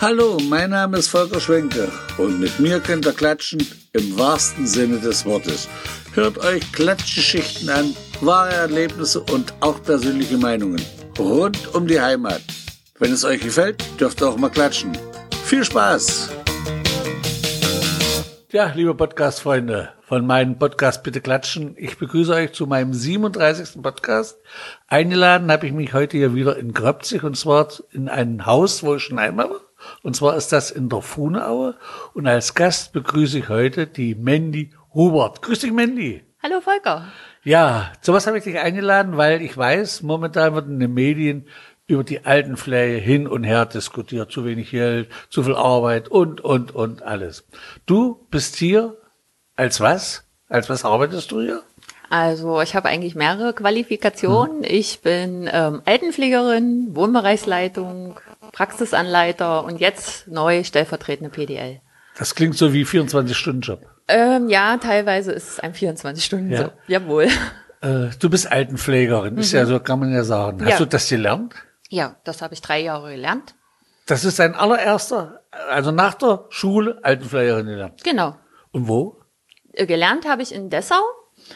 Hallo, mein Name ist Volker Schwenke und mit mir könnt ihr klatschen im wahrsten Sinne des Wortes. Hört euch Klatschgeschichten an, wahre Erlebnisse und auch persönliche Meinungen rund um die Heimat. Wenn es euch gefällt, dürft ihr auch mal klatschen. Viel Spaß! Ja, liebe Podcast-Freunde von meinem Podcast Bitte Klatschen, ich begrüße euch zu meinem 37. Podcast. Eingeladen habe ich mich heute hier wieder in Gröbzig und zwar in ein Haus, wo ich schon einmal war. Und zwar ist das in der Fuhnaue. Und als Gast begrüße ich heute die Mandy Hubert. Grüß dich, Mandy. Hallo Volker. Ja, sowas habe ich dich eingeladen, weil ich weiß, momentan wird in den Medien über die Altenpflege hin und her diskutiert. Zu wenig Geld, zu viel Arbeit und, und, und alles. Du bist hier als was? Als was arbeitest du hier? Also ich habe eigentlich mehrere Qualifikationen. Hm. Ich bin ähm, Altenpflegerin, Wohnbereichsleitung, Praxisanleiter und jetzt neu stellvertretende PDL. Das klingt so wie 24-Stunden-Job. Ähm, ja, teilweise ist es ein 24-Stunden-Job. Ja. Jawohl. Äh, du bist Altenpflegerin, mhm. ist ja so, kann man ja sagen. Hast ja. du das gelernt? Ja, das habe ich drei Jahre gelernt. Das ist dein allererster, also nach der Schule Altenpflegerin gelernt? Genau. Und wo? Äh, gelernt habe ich in Dessau,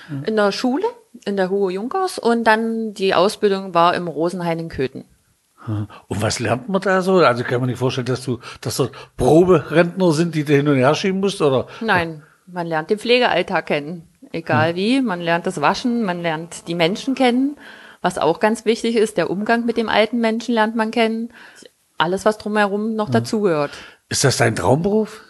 mhm. in der Schule, in der Hohe Junkers und dann die Ausbildung war im Rosenhain in Köthen. Und was lernt man da so? Also kann man nicht vorstellen, dass du, dass dort Proberentner sind, die du hin und her schieben musst, oder? Nein, man lernt den Pflegealltag kennen. Egal hm. wie. Man lernt das Waschen, man lernt die Menschen kennen. Was auch ganz wichtig ist, der Umgang mit dem alten Menschen lernt man kennen. Alles, was drumherum noch hm. dazugehört. Ist das dein Traumberuf?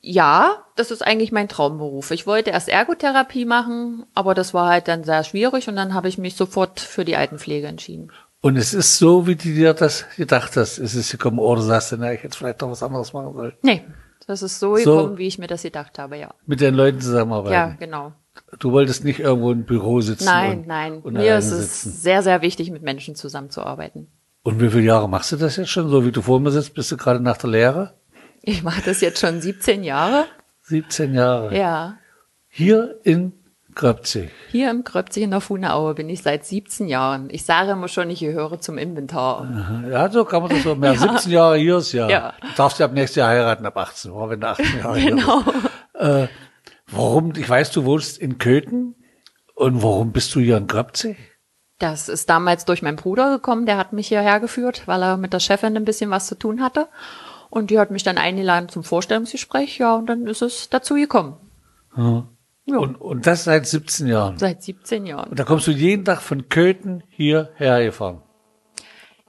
Ja, das ist eigentlich mein Traumberuf. Ich wollte erst Ergotherapie machen, aber das war halt dann sehr schwierig und dann habe ich mich sofort für die Altenpflege entschieden. Und es ist so, wie du dir das gedacht hast. Es ist gekommen, oder sagst du, na, ich hätte vielleicht noch was anderes machen sollen. Nee, das ist so, so gekommen, wie ich mir das gedacht habe, ja. Mit den Leuten zusammenarbeiten. Ja, genau. Du wolltest nicht irgendwo im Büro sitzen. Nein, und, nein. Und Mir ist es sitzen. sehr, sehr wichtig, mit Menschen zusammenzuarbeiten. Und wie viele Jahre machst du das jetzt schon? So wie du vor mir sitzt, bist du gerade nach der Lehre? Ich mache das jetzt schon 17 Jahre. 17 Jahre. Ja. Hier in Gröbzig. Hier im Gröbzig in der Fuhnaue bin ich seit 17 Jahren. Ich sage immer schon, ich gehöre zum Inventar. Ja, so kann man das so mehr. Ja. 17 Jahre hier ist ja. ja. Du darfst ja ab nächstes Jahr heiraten, ab 18, wenn du 18 Jahre genau. hier bist. Äh, warum, ich weiß, du wohnst in Köthen. Und warum bist du hier in Gröbzig? Das ist damals durch meinen Bruder gekommen, der hat mich hierher geführt, weil er mit der Chefin ein bisschen was zu tun hatte. Und die hat mich dann eingeladen zum Vorstellungsgespräch, ja, und dann ist es dazu gekommen. Ja. Ja. Und, und das seit 17 Jahren. Seit 17 Jahren. Und da kommst du jeden Tag von Köthen hierher gefahren.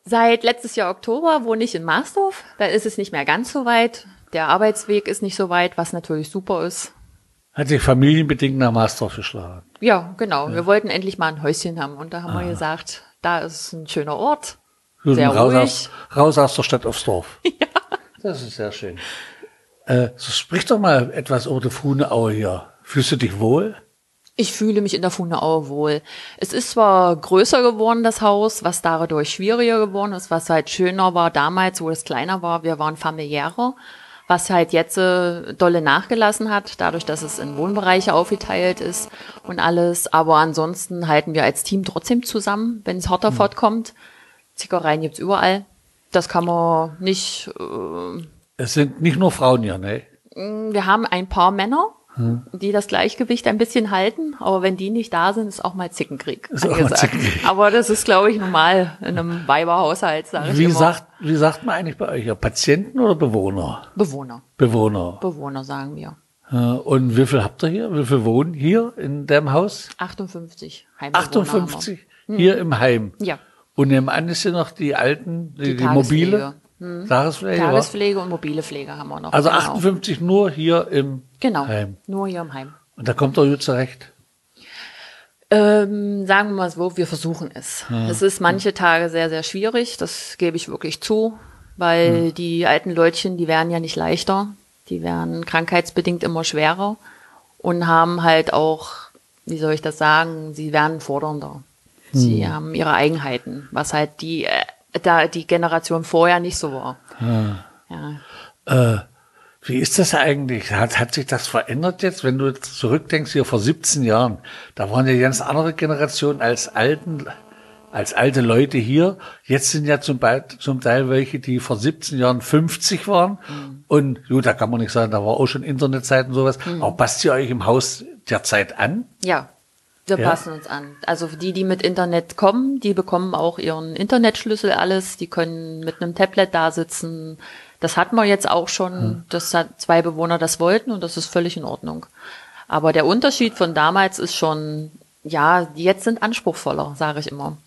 Seit letztes Jahr Oktober wohne ich in Marsdorf. Da ist es nicht mehr ganz so weit. Der Arbeitsweg ist nicht so weit, was natürlich super ist. Hat sich familienbedingt nach Marsdorf geschlagen. Ja, genau. Ja. Wir wollten endlich mal ein Häuschen haben. Und da haben ah. wir gesagt, da ist ein schöner Ort. Sehr raus ruhig. Aus, raus aus der Stadt aufs Dorf. ja. Das ist sehr schön. Äh, so sprich doch mal etwas über die Fuhneaue hier. Fühlst du dich wohl? Ich fühle mich in der Fundeaue wohl. Es ist zwar größer geworden, das Haus, was dadurch schwieriger geworden ist, was halt schöner war damals, wo es kleiner war. Wir waren familiärer, was halt jetzt äh, dolle nachgelassen hat, dadurch, dass es in Wohnbereiche aufgeteilt ist und alles. Aber ansonsten halten wir als Team trotzdem zusammen, wenn es Hotterford hm. kommt. Zickereien gibt's überall. Das kann man nicht. Äh, es sind nicht nur Frauen hier, ne? Wir haben ein paar Männer hm. die das Gleichgewicht ein bisschen halten. Aber wenn die nicht da sind, ist auch mal Zickenkrieg ist angesagt. Zickenkrieg. Aber das ist, glaube ich, normal in einem Weiberhaushalt, sage ich wie immer. Sagt, wie sagt man eigentlich bei euch? Ja, Patienten oder Bewohner? Bewohner. Bewohner. Bewohner, sagen wir. Und wie viel habt ihr hier? Wie viel wohnen hier in dem Haus? 58 Heimbewohner 58 hier hm. im Heim? Ja. Und nebenan ist ja noch die alten, die, die, die mobile? Hm. Tagespflege, Tagespflege und mobile Pflege haben wir noch. Also genau. 58 nur hier im genau, Heim. Nur hier im Heim. Und da kommt er gut zurecht. Ähm, sagen wir mal so, wir versuchen es. Ja. Es ist manche Tage sehr, sehr schwierig, das gebe ich wirklich zu, weil ja. die alten Leutchen, die werden ja nicht leichter, die werden krankheitsbedingt immer schwerer und haben halt auch, wie soll ich das sagen, sie werden fordernder. Sie hm. haben ihre Eigenheiten, was halt die äh, da die Generation vorher nicht so war. Ja. ja. Äh, wie ist das eigentlich? Hat, hat sich das verändert jetzt, wenn du zurückdenkst, hier vor 17 Jahren? Da waren ja ganz andere Generationen als Alten als alte Leute hier. Jetzt sind ja zum, zum Teil welche, die vor 17 Jahren 50 waren. Mhm. Und gut, da kann man nicht sagen, da war auch schon Internetzeit und sowas. Mhm. Aber passt ihr euch im Haus der Zeit an? Ja, wir ja. passen uns an. Also die, die mit Internet kommen, die bekommen auch ihren Internetschlüssel alles. Die können mit einem Tablet da sitzen. Das hatten wir jetzt auch schon, hm. dass zwei Bewohner das wollten und das ist völlig in Ordnung. Aber der Unterschied von damals ist schon, ja, die jetzt sind anspruchsvoller, sage ich immer.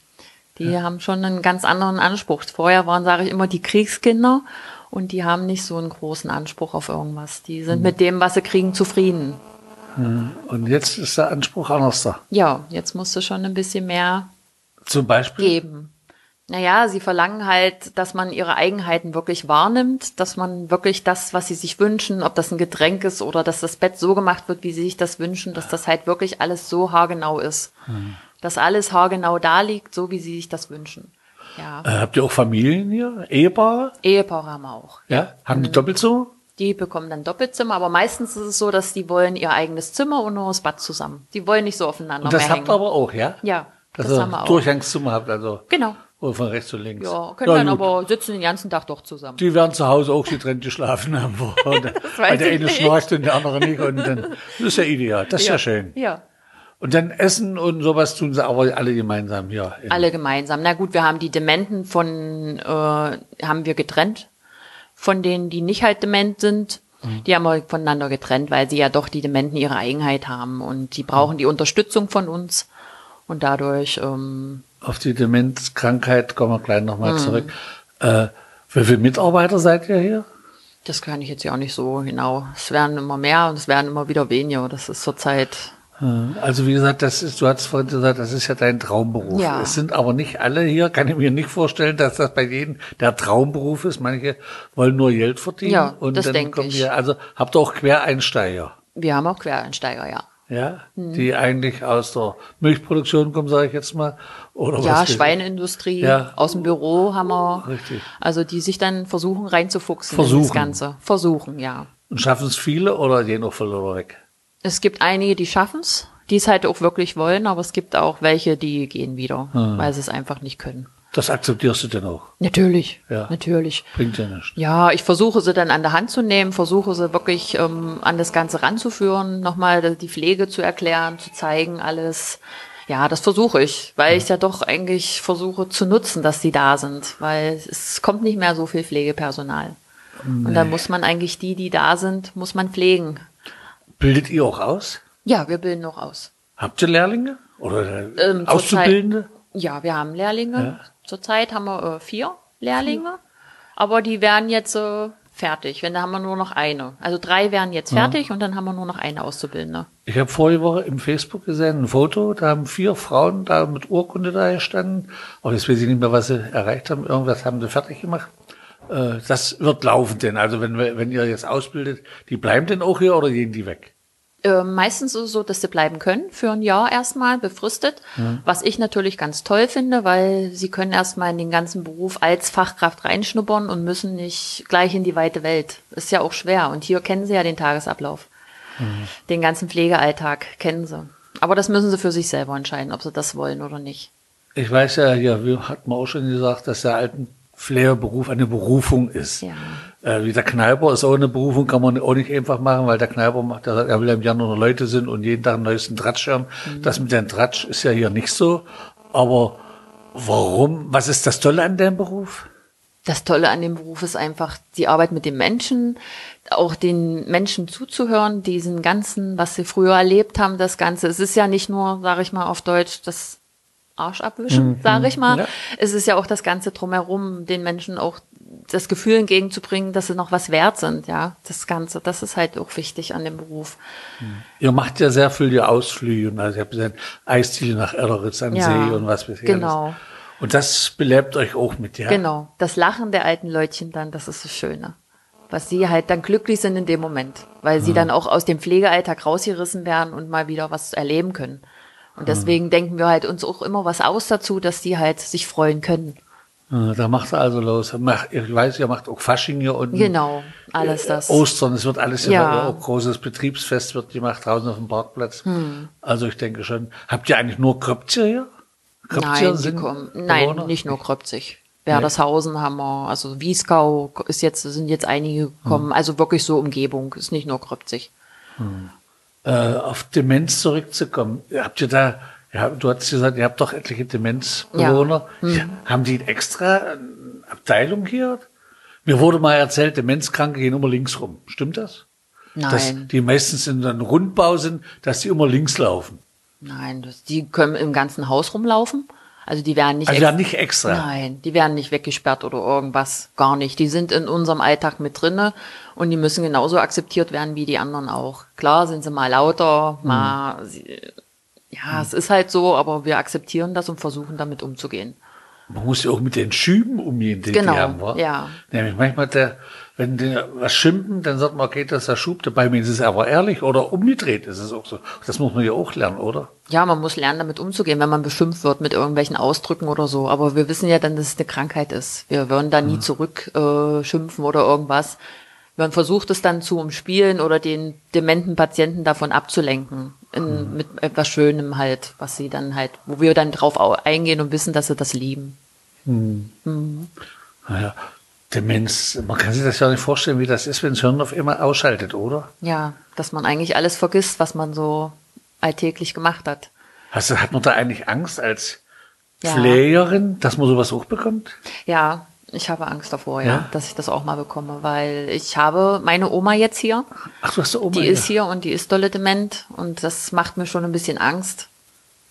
Die ja. haben schon einen ganz anderen Anspruch. Vorher waren, sage ich immer, die Kriegskinder und die haben nicht so einen großen Anspruch auf irgendwas. Die sind mhm. mit dem, was sie kriegen, zufrieden. Mhm. Und jetzt ist der Anspruch anders da. Ja, jetzt musst du schon ein bisschen mehr Zum Beispiel? geben. Naja, sie verlangen halt, dass man ihre Eigenheiten wirklich wahrnimmt, dass man wirklich das, was sie sich wünschen, ob das ein Getränk ist oder dass das Bett so gemacht wird, wie sie sich das wünschen, dass das halt wirklich alles so haargenau ist. Mhm dass alles haargenau da liegt, so wie sie sich das wünschen. Ja. Äh, habt ihr auch Familien hier? Ehepaare? Ehepaare haben wir auch. Ja? Haben die mhm. doppelt so? Die bekommen dann Doppelzimmer, aber meistens ist es so, dass die wollen ihr eigenes Zimmer und nur das Bad zusammen. Die wollen nicht so aufeinander und das habt ihr aber auch, ja? Ja, das das haben wir auch. Durchgangszimmer habt also. Genau. Oder von rechts und links. Ja, können ja, dann gut. aber sitzen den ganzen Tag doch zusammen. Die werden zu Hause auch getrennt geschlafen haben. weil der eine schnarcht und der andere nicht. Und dann, das ist ja ideal. Das ist ja, ja schön. Ja. Und dann Essen und sowas tun sie aber alle gemeinsam, ja. Alle gemeinsam. Na gut, wir haben die Dementen von, äh, haben wir getrennt. Von denen, die nicht halt dement sind. Mhm. Die haben wir voneinander getrennt, weil sie ja doch die Dementen ihre Eigenheit haben und die brauchen mhm. die Unterstützung von uns. Und dadurch. Ähm, Auf die Demenzkrankheit kommen wir gleich nochmal mhm. zurück. Äh, wie viele Mitarbeiter seid ihr hier? Das kann ich jetzt ja auch nicht so genau. Es werden immer mehr und es werden immer wieder weniger. Das ist zurzeit also wie gesagt, das ist, du hast vorhin gesagt, das ist ja dein Traumberuf. Ja. Es sind aber nicht alle hier, kann ich mir nicht vorstellen, dass das bei jedem der Traumberuf ist. Manche wollen nur Geld verdienen. Ja, und das dann denke kommen ich. also habt ihr auch Quereinsteiger? Wir haben auch Quereinsteiger, ja. Ja, hm. die eigentlich aus der Milchproduktion kommen, sage ich jetzt mal. Oder ja, Schweineindustrie, ja. aus dem Büro haben wir. Richtig. Also die sich dann versuchen reinzufuchsen versuchen. in das Ganze. Versuchen, ja. Und schaffen es viele oder gehen noch voll weg? Es gibt einige, die schaffen's, die es halt auch wirklich wollen, aber es gibt auch welche, die gehen wieder, hm. weil sie es einfach nicht können. Das akzeptierst du denn auch? Natürlich, ja. natürlich. Bringt ja nichts. Ja, ich versuche sie dann an der Hand zu nehmen, versuche sie wirklich ähm, an das Ganze ranzuführen, nochmal die Pflege zu erklären, zu zeigen, alles. Ja, das versuche ich, weil ich ja doch eigentlich versuche zu nutzen, dass sie da sind, weil es kommt nicht mehr so viel Pflegepersonal. Nee. Und dann muss man eigentlich die, die da sind, muss man pflegen. Bildet ihr auch aus? Ja, wir bilden auch aus. Habt ihr Lehrlinge oder ähm, Auszubildende? Zeit, ja, wir haben Lehrlinge. Ja. Zurzeit haben wir äh, vier Lehrlinge, aber die werden jetzt äh, fertig. Wenn da haben wir nur noch eine. Also drei werden jetzt fertig ja. und dann haben wir nur noch eine Auszubildende. Ich habe vorige Woche im Facebook gesehen ein Foto, da haben vier Frauen da mit Urkunde da gestanden. Aber jetzt weiß ich nicht mehr, was sie erreicht haben. Irgendwas haben sie fertig gemacht. Äh, das wird laufen denn. Also wenn, wenn ihr jetzt ausbildet, die bleiben denn auch hier oder gehen die weg? Äh, meistens ist es so, dass sie bleiben können für ein Jahr erstmal befristet, mhm. was ich natürlich ganz toll finde, weil sie können erstmal in den ganzen Beruf als Fachkraft reinschnuppern und müssen nicht gleich in die weite Welt. Ist ja auch schwer und hier kennen sie ja den Tagesablauf. Mhm. Den ganzen Pflegealltag kennen sie. Aber das müssen sie für sich selber entscheiden, ob sie das wollen oder nicht. Ich weiß ja, hier wir hat man auch schon gesagt, dass der alten Flair-Beruf eine Berufung ist. Ja. Äh, wie der Kneiper ist auch eine Berufung, kann man auch nicht einfach machen, weil der Kneiper macht, er will ja im Jahr nur Leute sind und jeden Tag einen neuesten Tratsch haben. Mhm. Das mit dem Tratsch ist ja hier nicht so. Aber warum? Was ist das Tolle an dem Beruf? Das Tolle an dem Beruf ist einfach die Arbeit mit den Menschen, auch den Menschen zuzuhören, diesen ganzen, was sie früher erlebt haben, das Ganze. Es ist ja nicht nur, sage ich mal auf Deutsch, das Arsch abwischen, mhm. sage ich mal. Ja. Es ist ja auch das Ganze drumherum, den Menschen auch das Gefühl entgegenzubringen, dass sie noch was wert sind, ja. Das Ganze, das ist halt auch wichtig an dem Beruf. Mhm. Ihr macht ja sehr viel die Ausflüge, also ihr habt gesagt, Eisziele nach Erderitz am ja, See und was bisher. Genau. Und das belebt euch auch mit, ja? Genau. Das Lachen der alten Leutchen dann, das ist das Schöne. Was sie halt dann glücklich sind in dem Moment, weil sie mhm. dann auch aus dem Pflegealltag rausgerissen werden und mal wieder was erleben können. Und deswegen mhm. denken wir halt uns auch immer was aus dazu, dass die halt sich freuen können. Da macht er also los. Ich weiß, ihr macht auch Fasching hier unten. Genau, alles das. Ostern, es wird alles ja. auch großes Betriebsfest wird gemacht draußen auf dem Parkplatz. Hm. Also ich denke schon. Habt ihr eigentlich nur Kröpze hier? Kröpziger Nein, sind kommen, nein, nicht nur Kröpzig. Werdershausen haben wir, also Wiesgau ist jetzt, sind jetzt einige gekommen, Hm. also wirklich so Umgebung, ist nicht nur Kröpzig. Äh, auf Demenz zurückzukommen. Habt ihr da, ja, du hast gesagt, ihr habt doch etliche Demenzbewohner. Ja, haben die extra eine Abteilung hier? Mir wurde mal erzählt, Demenzkranke gehen immer links rum. Stimmt das? Dass Nein, die meistens in einem Rundbau sind, dass die immer links laufen. nein, das, die können im ganzen Haus rumlaufen. Also die werden nicht, Also ex- ja, nicht extra. Nein, die werden nicht weggesperrt oder irgendwas, gar nicht. Die sind in unserem Alltag mit drinne und die müssen genauso akzeptiert werden wie die anderen auch. Klar sind sie mal lauter, Hm. mal, sie, ja, es ist halt so, aber wir akzeptieren das und versuchen damit umzugehen. Man muss ja auch mit den Schüben umgehen, die Genau, die haben, wa? ja. Nämlich manchmal, der, wenn die was schimpfen, dann sagt man, okay, das ist der Schub. Dabei ist es aber ehrlich oder umgedreht ist es auch so. Das muss man ja auch lernen, oder? Ja, man muss lernen, damit umzugehen, wenn man beschimpft wird mit irgendwelchen Ausdrücken oder so. Aber wir wissen ja dann, dass es eine Krankheit ist. Wir würden da nie zurückschimpfen äh, schimpfen oder irgendwas. Man versucht es dann zu umspielen oder den dementen Patienten davon abzulenken. In, Mit etwas Schönem halt, was sie dann halt, wo wir dann drauf au- eingehen und wissen, dass sie das lieben. Naja, Demenz, man kann sich das ja nicht vorstellen, wie das ist, wenn das Hirn auf immer ausschaltet, oder? Ja, dass man eigentlich alles vergisst, was man so alltäglich gemacht hat. Hast du, hat man da eigentlich Angst als Ja. Pflegerin, dass man sowas auch bekommt? Ja, ich habe Angst davor, ja, Ja? dass ich das auch mal bekomme, weil ich habe meine Oma jetzt hier. Ach, du hast da oben Die eine. ist hier und die ist dolle dement und das macht mir schon ein bisschen Angst,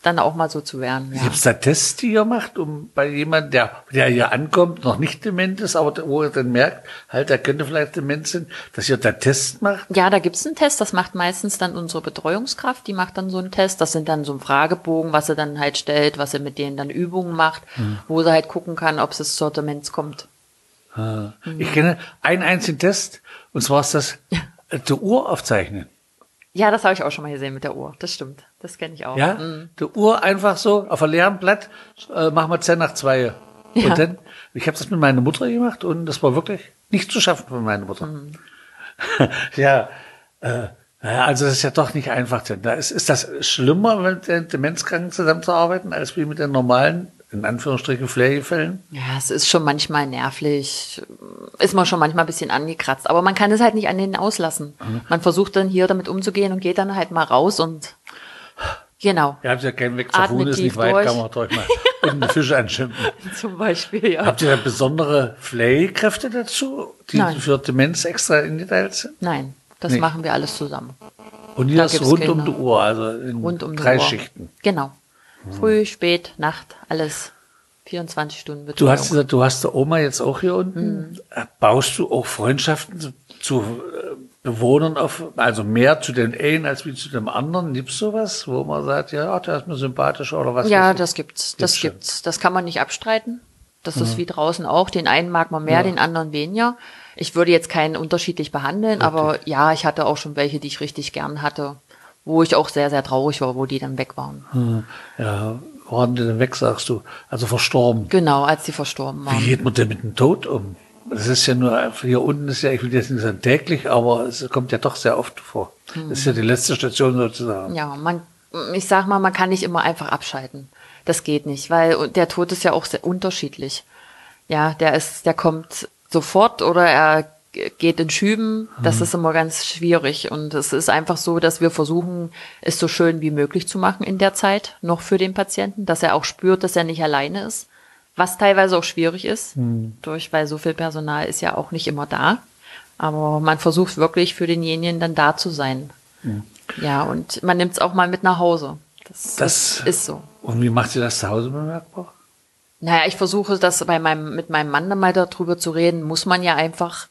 dann auch mal so zu werden. Ja. Gibt es da Tests, die ihr macht, um bei jemandem, der, der hier ankommt, noch nicht dement ist, aber wo ihr dann merkt, halt, er könnte vielleicht dement sein, dass ihr da Tests macht? ja, da gibt's einen Test, das macht meistens dann unsere Betreuungskraft, die macht dann so einen Test. Das sind dann so ein Fragebogen, was sie dann halt stellt, was sie mit denen dann Übungen macht, Hm. wo sie halt gucken kann, ob es zur Demenz kommt. Ah. Ich kenne einen einzigen Test, und zwar ist das äh, die Uhr aufzeichnen. Ja, das habe ich auch schon mal gesehen mit der Uhr. Das stimmt. Das kenne ich auch. Ja, Mhm. die Uhr einfach so auf einem leeren Blatt, äh, machen wir 10 nach 2. Ja. Und dann, ich habe das mit meiner Mutter gemacht und das war wirklich nicht zu schaffen für meine Mutter. Mhm. ja, äh, ja, also das ist ja doch nicht einfach. Denn da ist, ist das schlimmer, mit den Demenzkranken zusammenzuarbeiten, als wie mit den normalen, in Anführungsstrichen, Pflegefällen? Ja, es ist schon manchmal nervlich, ist man schon manchmal ein bisschen angekratzt, aber man kann es halt nicht an denen auslassen. Mhm. Man versucht dann hier damit umzugehen und geht dann halt mal raus und genau, Ihr habt ja keinen Weg zur Fuhne, ist nicht weit, durch. kann man euch mal unten Fische anschimpfen. zum Beispiel, ja. Habt ihr da besondere Pflegekräfte dazu, die Nein. für Demenz extra eingeteilt sind? Nein, das Nee. machen wir alles zusammen. Und hier Da ist gibt's rund um die Uhr, also in Rund um drei Uhr. Schichten. Genau. Früh, spät, Nacht, alles 24 Stunden Du Betreuung. hast gesagt, du hast der Oma jetzt auch hier unten. Mhm. Baust du auch Freundschaften zu, äh, Bewohnern auf, also mehr zu den einen als wie zu dem anderen? Gibt's sowas, wo man sagt, ja, ach, der ist mir sympathisch oder was? Ja, das gibt's. Das Gibt's gibt's. Das kann man nicht abstreiten. Das ist wie draußen auch. Den einen mag man mehr, Ja. den anderen weniger. Ich würde jetzt keinen unterschiedlich behandeln, aber ja, ich hatte auch schon welche, die ich richtig gern hatte, wo ich auch sehr, sehr traurig war, wo die dann weg waren. Hm, Ja, waren die denn weg, sagst du? Also verstorben. Genau, als die verstorben Wie waren. geht man denn mit dem Tod um? Das ist ja nur, hier unten ist ja, ich will jetzt nicht sagen täglich, aber es kommt ja doch sehr oft vor. Das ist ja die letzte Station sozusagen. Ja, man, ich sag mal, man kann nicht immer einfach abschalten. Das geht nicht, weil der Tod ist ja auch sehr unterschiedlich. Ja, der ist, der kommt sofort oder er geht in Schüben. Das ist immer ganz schwierig. Und es ist einfach so, dass wir versuchen, es so schön wie möglich zu machen in der Zeit, noch für den Patienten, dass er auch spürt, dass er nicht alleine ist. Was teilweise auch schwierig ist, durch, weil so viel Personal ist ja auch nicht immer da. Aber man versucht wirklich für denjenigen dann da zu sein. Ja, und man nimmt es auch mal mit nach Hause. Das, Das- ist, ist so. Und wie macht ihr das zu Hause bemerkbar? Naja, ich versuche das bei meinem, mit meinem Mann dann mal darüber zu reden, muss man ja einfach,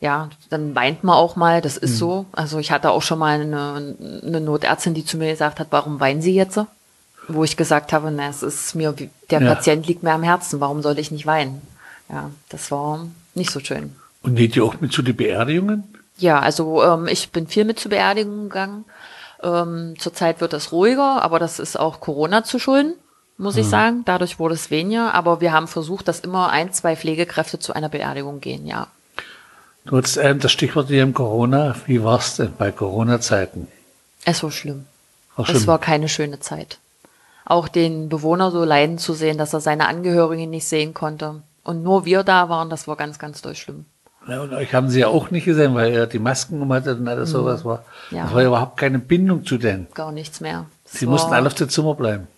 ja, dann weint man auch mal, das ist so. Also ich hatte auch schon mal eine, eine Notärztin, die zu mir gesagt hat, warum weinen Sie jetzt? Wo ich gesagt habe, na, es ist mir, wie- der Ja. Patient liegt mir am Herzen, warum soll ich nicht weinen? Ja, das war nicht so schön. Und geht ihr auch mit zu den Beerdigungen? Ja, also ähm, ich bin viel mit zu Beerdigungen gegangen. Ähm, zurzeit wird es ruhiger, aber das ist auch Corona zu schulden, muss ich sagen. Dadurch wurde es weniger, aber wir haben versucht, dass immer ein, zwei Pflegekräfte zu einer Beerdigung gehen, ja. Du hast äh, das Stichwort hier im Corona. Wie war's denn bei Corona-Zeiten? Es war schlimm. War Es schlimm. war keine schöne Zeit. auch den Bewohner so leiden zu sehen, dass er seine Angehörigen nicht sehen konnte. Und nur wir da waren, das war ganz, ganz doll schlimm. Ja, und euch haben sie ja auch nicht gesehen, weil ihr die Masken um hattet und alles sowas war. Mhm. Ja. Das war ja überhaupt keine Bindung zu denen. Gar nichts mehr. Das Sie war, mussten alle auf dem Zimmer bleiben.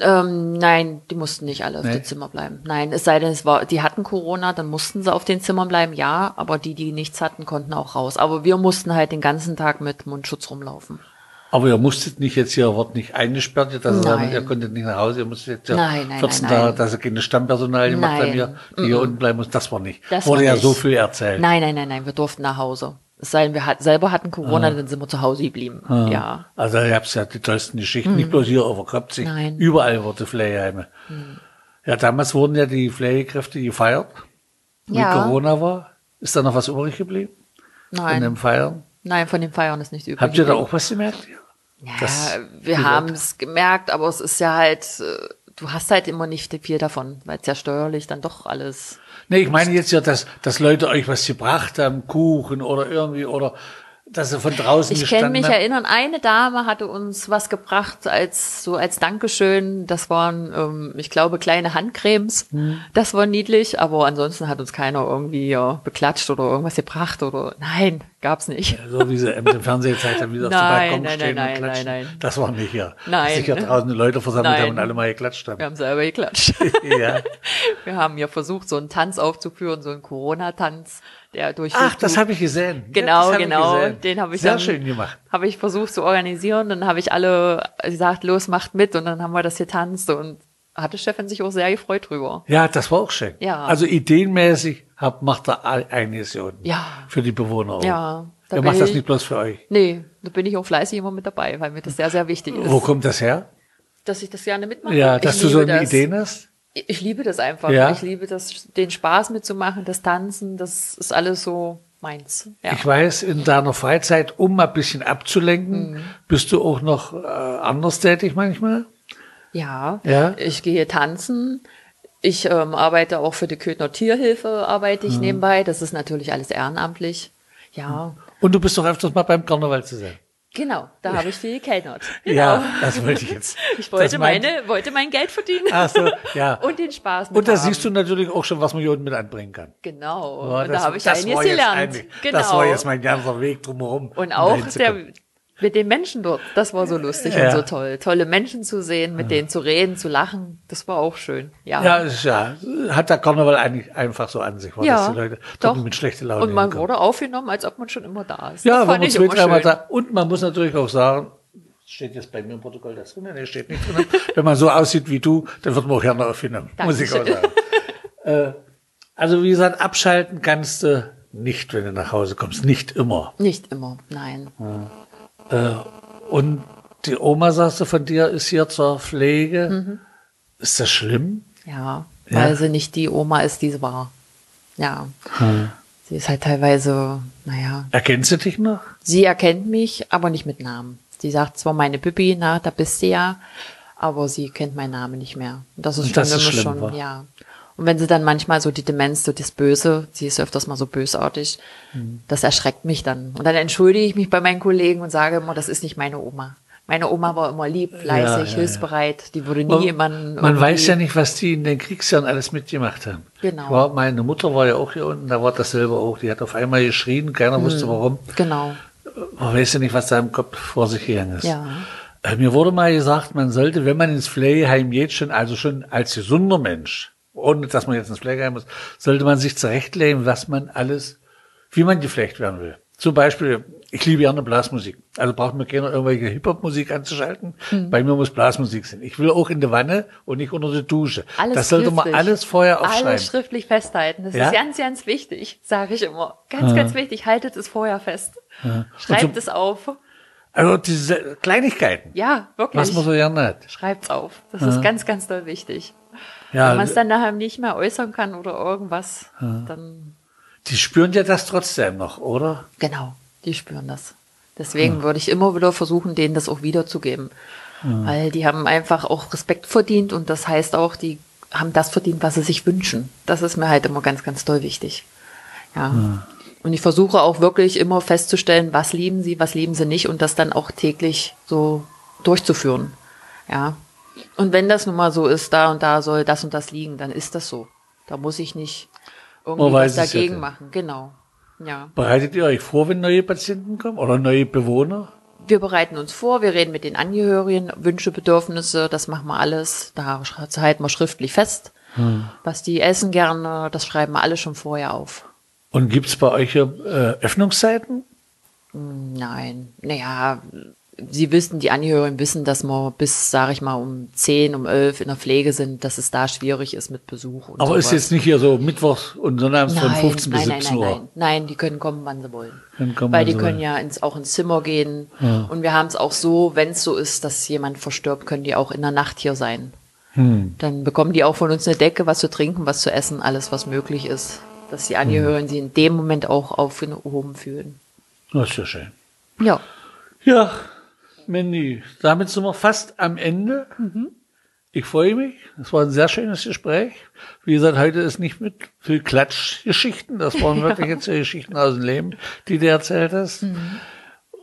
Ähm, nein, die mussten nicht alle auf Nee. dem Zimmer bleiben. Nein, es sei denn, es war, die hatten Corona, dann mussten sie auf den Zimmern bleiben, ja, aber die, die nichts hatten, konnten auch raus. Aber wir mussten halt den ganzen Tag mit Mundschutz rumlaufen. Aber ihr musstet nicht jetzt hier, wart nicht eingesperrt, dass ihr, sagen, ihr konntet nicht nach Hause, ihr musstet jetzt ja Nein, nein, 14 nein, Tage, dass ihr keine Stammpersonal gemacht Nein. haben, hier, die hier unten bleiben muss, das war nicht. Das Wurde ja nicht. so viel erzählt. Nein, nein, nein, nein, wir durften nach Hause. Es sei denn, wir hat, selber hatten Corona, dann sind wir zu Hause geblieben. Ja. Also ihr habt ja die tollsten Geschichten, nicht bloß hier auf der Mhm. Nein. Überall wurde Pflegeheime. Ja, damals wurden ja die Pflegekräfte gefeiert, wie Ja. Corona war. Ist da noch was übrig geblieben in Nein, dem Feiern? nein, von den Feiern ist nicht übrig. Habt ihr da auch was gemerkt? Ja, Das- wir haben es gemerkt, aber es ist ja halt, äh, du hast halt immer nicht viel davon, weil es ja steuerlich dann doch alles. Nee, ich meine jetzt ja, dass, dass Leute euch was gebracht haben, Kuchen oder irgendwie, oder dass sie von draußen Ich kann mich haben. erinnern, eine Dame hatte uns was gebracht als so als Dankeschön. Das waren, ähm, ich glaube, kleine Handcremes. Hm. Das war niedlich, aber ansonsten hat uns keiner irgendwie ja, beklatscht oder irgendwas gebracht oder nein, gab's nicht. So wie sie im Fernsehen gezeigt haben, wie sie auf dem Balkon nein, stehen nein, und nein, klatschen. nein, nein. Das war nicht hier. Nein. Dass sich ja draußen Leute versammelt Nein. haben und alle mal geklatscht haben. Wir haben selber geklatscht. ja. Wir haben ja versucht, so einen Tanz aufzuführen, so einen Corona-Tanz, der durch Ach, das YouTube- habe ich gesehen. Ja, Genau, das hab ich genau. gesehen. Den habe ich Sehr dann, schön gemacht. Habe ich versucht zu organisieren. Dann habe ich alle gesagt, los, macht mit. Und dann haben wir das getanzt und hatte Stefan sich auch sehr gefreut drüber. Ja, das war auch schön. Ja. Also ideenmäßig hab, macht er hier unten. Ja. Für die Bewohner auch. Ja, da Er macht das ich- nicht bloß für euch. Nee, da bin ich auch fleißig immer mit dabei, weil mir das sehr, sehr wichtig ist, Wo kommt das her? dass ich das gerne mitmache. Ja, ich dass du so eine das. Ideen hast? Ich ich liebe das einfach. Ja. Ich liebe das, den Spaß mitzumachen, das Tanzen, das ist alles so meins. Ja. Ich weiß, in deiner Freizeit, um mal ein bisschen abzulenken, Mhm. bist du auch noch äh, anders tätig manchmal? Ja, Ja? ich gehe tanzen. Ich ähm, arbeite auch für die Köthner Tierhilfe, arbeite Mhm. ich nebenbei. Das ist natürlich alles ehrenamtlich. Ja, Und du bist doch öfters mal beim Karneval zu sein. genau, da habe ich viel gekellnert. Genau. Ja, das wollte ich jetzt. Ich wollte, Das meint- meine, wollte mein Geld verdienen. Ach so, ja. Und den Spaß mit Und da haben. siehst du natürlich auch schon, was man hier unten mit anbringen kann. Genau, Ja, und das- da habe ich einiges gelernt. ein- genau. Das war jetzt mein ganzer Weg drumherum. Und um auch zu der. Mit den Menschen dort, das war so lustig Ja. und so toll. Tolle Menschen zu sehen, mit denen zu reden, zu lachen, das war auch schön. Ja, Ja, ist ja, hat der Karneval eigentlich einfach so an sich, war, dass die Leute doch. mit schlechter Laune Und man hinkommen. wurde aufgenommen, als ob man schon immer da ist. Ja, das wenn man zwei, immer dreimal da. Und man muss natürlich auch sagen, steht jetzt bei mir im Protokoll das drin? Nee, steht nicht drin. wenn man so aussieht wie du, dann wird man auch gerne aufgenommen. Muss ich auch sagen. äh, also wie gesagt, abschalten kannst du nicht, wenn du nach Hause kommst. Nicht immer. Nicht immer, nein. Und die Oma, sagst du von dir, ist hier zur Pflege. Mhm. Ist das schlimm? Ja, Ja. weil sie nicht die Oma ist, die sie war. Ja. Hm. Sie ist halt teilweise, naja, Erkennst du dich noch? sie erkennt mich, aber nicht mit Namen. Sie sagt zwar meine Bibi, na, da bist du ja, aber sie kennt meinen Namen nicht mehr. Und das ist Und schon das ist schlimm, schon, wa? ja. Und wenn sie dann manchmal so die Demenz, so das Böse, sie ist öfters mal so bösartig, Hm. das erschreckt mich dann. Und dann entschuldige ich mich bei meinen Kollegen und sage immer, das ist nicht meine Oma. Meine Oma war immer lieb, fleißig, Ja, ja, ja. hilfsbereit, die würde nie jemanden. Man weiß ja nicht, was die in den Kriegsjahren alles mitgemacht haben. Genau. War, meine Mutter war ja auch hier unten, da war dasselbe auch. Die hat auf einmal geschrien, keiner wusste warum. Genau. Man weiß ja nicht, was da im Kopf vor sich gegangen ist. Ja. Äh, Mir wurde mal gesagt, man sollte, wenn man ins Pflegeheim geht, schon, also schon als gesunder Mensch, ohne dass man jetzt ins Pflegeheim muss, sollte man sich zurechtlegen, was man alles, wie man gepflegt werden will. Zum Beispiel, ich liebe gerne Blasmusik. Also braucht mir keiner irgendwelche Hip-Hop-Musik anzuschalten. Hm. Bei mir muss Blasmusik sein. Ich will auch in der Wanne und nicht unter der Dusche. Alles das sollte man schriftlich. alles vorher aufschreiben. Alles schriftlich festhalten. Das Ja? ist ganz, ganz wichtig, sage ich immer. Ganz, ganz wichtig. Haltet es vorher fest. Schreibt Und so- es auf. Also diese Kleinigkeiten, Ja, wirklich. was man so gerne hat. Schreibt's auf. Das ist ganz, ganz doll wichtig. Ja, Wenn man es dann nachher nicht mehr äußern kann oder irgendwas, dann die spüren ja das trotzdem noch, oder? genau, die spüren das. Deswegen würde ich immer wieder versuchen, denen das auch wiederzugeben. Weil die haben einfach auch Respekt verdient und das heißt auch, die haben das verdient, was sie sich wünschen. Das ist mir halt immer ganz, ganz doll wichtig. Ja. Und ich versuche auch wirklich immer festzustellen, was lieben sie, was lieben sie nicht und das dann auch täglich so durchzuführen. Ja. Und wenn das nun mal so ist, da und da soll das und das liegen, dann ist das so. Da muss ich nicht irgendwie was ja dagegen dann. machen. Genau. Ja. Bereitet ihr euch vor, wenn neue Patienten kommen oder neue Bewohner? Wir bereiten uns vor, wir reden mit den Angehörigen, Wünsche, Bedürfnisse, das machen wir alles. Da halten wir schriftlich fest. Hm. Was die essen gerne, das schreiben wir alle schon vorher auf. Und gibt's bei euch äh, Öffnungszeiten? Nein, naja, Sie wissen, die Angehörigen wissen, dass wir bis, sage ich mal, um 10, um 11 in der Pflege sind, dass es da schwierig ist mit Besuch. Und Aber ist sowas. jetzt nicht hier so Mittwochs und Sonnabends von 15 bis nein, 17 nein, Uhr. Nein, nein, die können kommen, wann sie wollen. Weil die sie können ja ins, auch ins Zimmer gehen. Und wir haben es auch so, wenn es so ist, dass jemand verstirbt, können die auch in der Nacht hier sein. Hm. Dann bekommen die auch von uns eine Decke, was zu trinken, was zu essen, alles, was möglich ist. Dass die Angehörigen sich in dem Moment auch aufgehoben fühlen. Das ist ja schön. Ja. Ja, Mandy, damit sind wir fast am Ende. Ich freue mich. Es war ein sehr schönes Gespräch. Wie gesagt, heute ist nicht mit viel Klatschgeschichten. Das waren wirklich jetzt die Geschichten aus dem Leben, die du erzählt hast.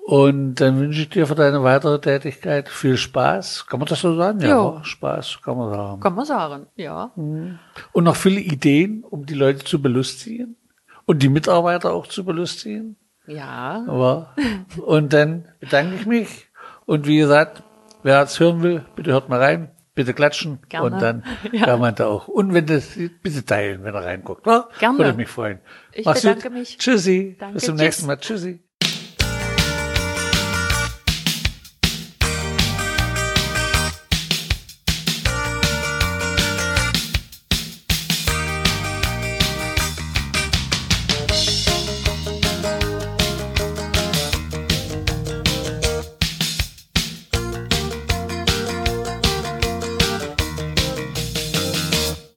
Und dann wünsche ich dir für deine weitere Tätigkeit viel Spaß. Kann man das so sagen? Ja. wa? Spaß, kann man sagen. Kann man sagen, ja. Und noch viele Ideen, um die Leute zu belustigen. Und die Mitarbeiter auch zu belustigen. Ja. Aber, und dann bedanke ich mich. Und wie gesagt, wer es hören will, bitte hört mal rein, bitte klatschen. Gerne. Und dann Ja. kann man da auch. Und wenn das, bitte teilen, wenn er reinguckt. Ja? Gerne. Würde mich freuen. Ich Mach's bedanke gut. mich. Tschüssi. Danke, Bis zum tschüss. nächsten Mal. Tschüssi.